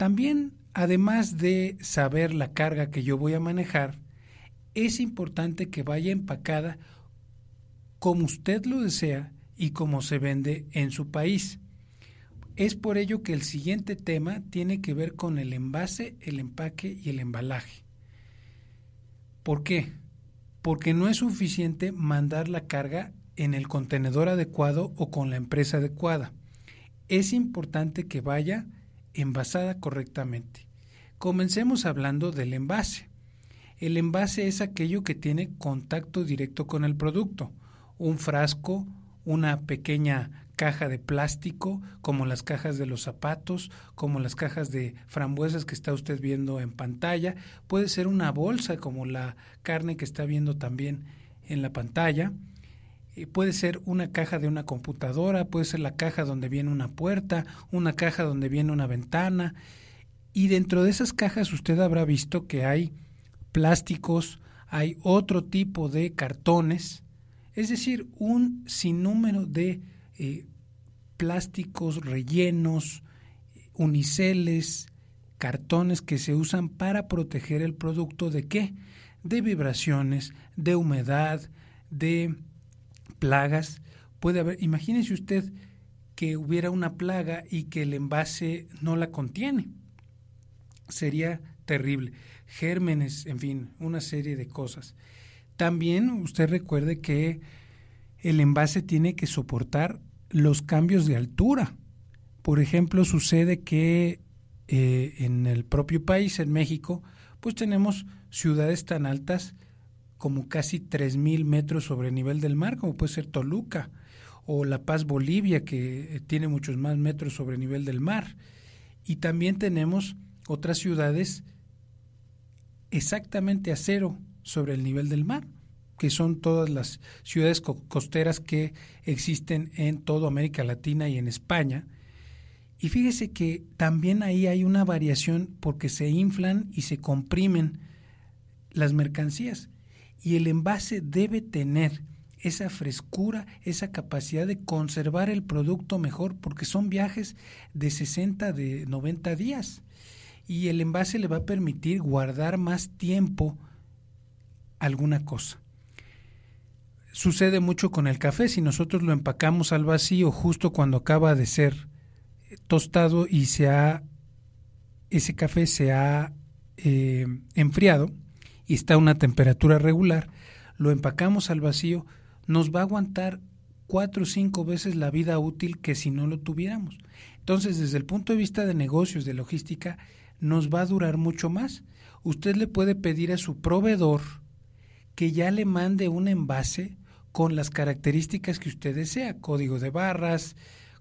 También, además de saber la carga que yo voy a manejar, es importante que vaya empacada como usted lo desea y como se vende en su país. Es por ello que el siguiente tema tiene que ver con el envase, el empaque y el embalaje. ¿Por qué? Porque no es suficiente mandar la carga en el contenedor adecuado o con la empresa adecuada. Es importante que vaya envasada correctamente. Comencemos hablando del envase. El envase es aquello que tiene contacto directo con el producto, un frasco, una pequeña caja de plástico, como las cajas de los zapatos, como las cajas de frambuesas que está usted viendo en pantalla, puede ser una bolsa como la carne que está viendo también en la pantalla, puede ser una caja de una computadora, puede ser la caja donde viene una puerta, una caja donde viene una ventana, y dentro de esas cajas usted habrá visto que hay plásticos, hay otro tipo de cartones, es decir, un sinnúmero de eh, plásticos rellenos, uniceles, cartones que se usan para proteger el producto de qué? De vibraciones, de humedad, de plagas. Puede haber, imagínese usted que hubiera una plaga y que el envase no la contiene. Sería terrible. Gérmenes, en fin, una serie de cosas. También usted recuerde que el envase tiene que soportar los cambios de altura. Por ejemplo, sucede que eh, en el propio país, en México, pues tenemos ciudades tan altas como casi 3.000 metros sobre el nivel del mar, como puede ser Toluca, o La Paz, Bolivia, que eh, tiene muchos más metros sobre el nivel del mar. Y también tenemos otras ciudades exactamente a cero sobre el nivel del mar que son todas las ciudades costeras que existen en toda América Latina y en España. Y fíjese que también ahí hay una variación porque se inflan y se comprimen las mercancías. Y el envase debe tener esa frescura, esa capacidad de conservar el producto mejor, porque son viajes de 60, de 90 días. Y el envase le va a permitir guardar más tiempo alguna cosa. Sucede mucho con el café, si nosotros lo empacamos al vacío justo cuando acaba de ser tostado y se ha, ese café se ha eh, enfriado y está a una temperatura regular, lo empacamos al vacío, nos va a aguantar cuatro o cinco veces la vida útil que si no lo tuviéramos. Entonces, desde el punto de vista de negocios, de logística, nos va a durar mucho más. Usted le puede pedir a su proveedor que ya le mande un envase con las características que usted desea, código de barras,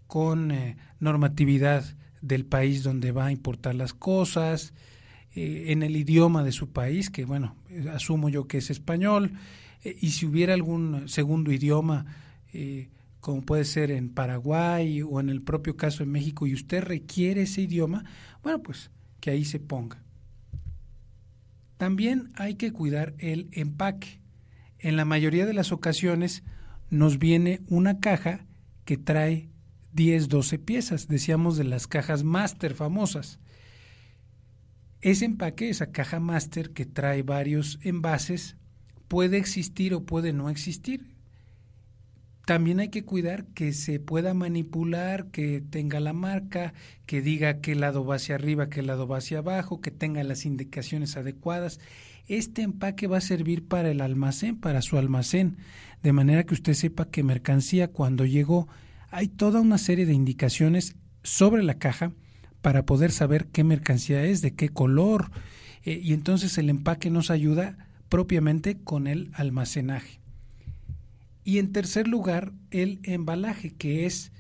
con eh, normatividad del país donde va a importar las cosas, eh, en el idioma de su país, que bueno, eh, asumo yo que es español, y si hubiera algún segundo idioma, como puede ser en Paraguay o en el propio caso en México, y usted requiere ese idioma, bueno, pues que ahí se ponga. También hay que cuidar el empaque en la mayoría de las ocasiones nos viene una caja que trae 10, 12 piezas, decíamos de las cajas máster famosas. Ese empaque, esa caja máster que trae varios envases, puede existir o puede no existir. También hay que cuidar que se pueda manipular, que tenga la marca, que diga qué lado va hacia arriba, qué lado va hacia abajo, que tenga las indicaciones adecuadas este empaque va a servir para el almacén, para su almacén, de manera que usted sepa que mercancía cuando llegó hay toda una serie de indicaciones sobre la caja para poder saber qué mercancía es, de qué color, eh, y entonces el empaque nos ayuda propiamente con el almacenaje. Y en tercer lugar, el embalaje, que es